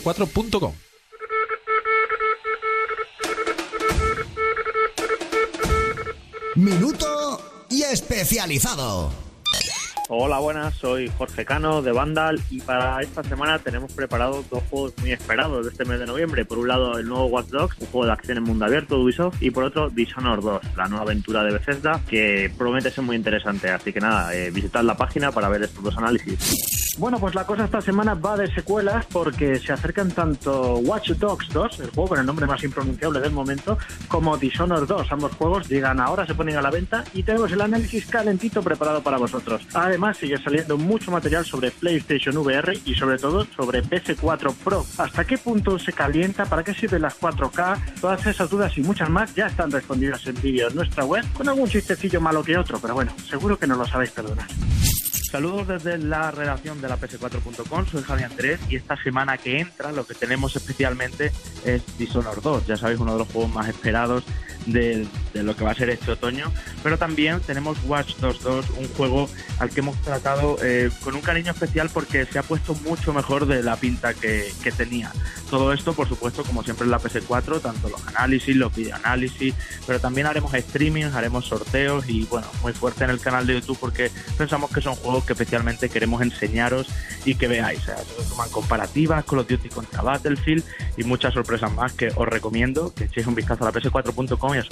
ps4.com. Minuto y especializado. Hola, buenas, soy Jorge Cano de Vandal y para esta semana tenemos preparados dos juegos muy esperados de este mes de noviembre. Por un lado, el nuevo Watch Dogs, un juego de acción en mundo abierto de Ubisoft, y por otro, Dishonored 2, la nueva aventura de Bethesda, que promete ser muy interesante. Así que nada, eh, visitad la página para ver estos dos análisis. Bueno, pues la cosa esta semana va de secuelas porque se acercan tanto Watch Dogs 2, el juego con el nombre más impronunciable del momento, como Dishonored 2. Ambos juegos llegan ahora, se ponen a la venta y tenemos el análisis calentito preparado para vosotros. Además, sigue saliendo mucho material sobre PlayStation VR y sobre todo sobre PS4 Pro. ¿Hasta qué punto se calienta? ¿Para qué sirven las 4K? Todas esas dudas y muchas más ya están respondidas en vídeo en nuestra web con algún chistecillo malo que otro, pero bueno, seguro que no lo sabéis perdonar. Saludos desde la redacción de la PS4.com, soy Javier Andrés y esta semana que entra lo que tenemos especialmente es Dishonored 2, ya sabéis, uno de los juegos más esperados de, lo que va a ser este otoño, pero también tenemos Watch Dogs 2, un juego al que hemos tratado eh, con un cariño especial porque se ha puesto mucho mejor de la pinta que, que tenía. Todo esto, por supuesto, como siempre en la PS4, tanto los análisis, los videoanálisis, pero también haremos streamings, haremos sorteos y bueno, muy fuerte en el canal de YouTube porque pensamos que son juegos que especialmente queremos enseñaros y que veáis. Se toman comparativas, Call of Duty contra Battlefield y muchas sorpresas más que os recomiendo que echéis un vistazo a la PS4.com y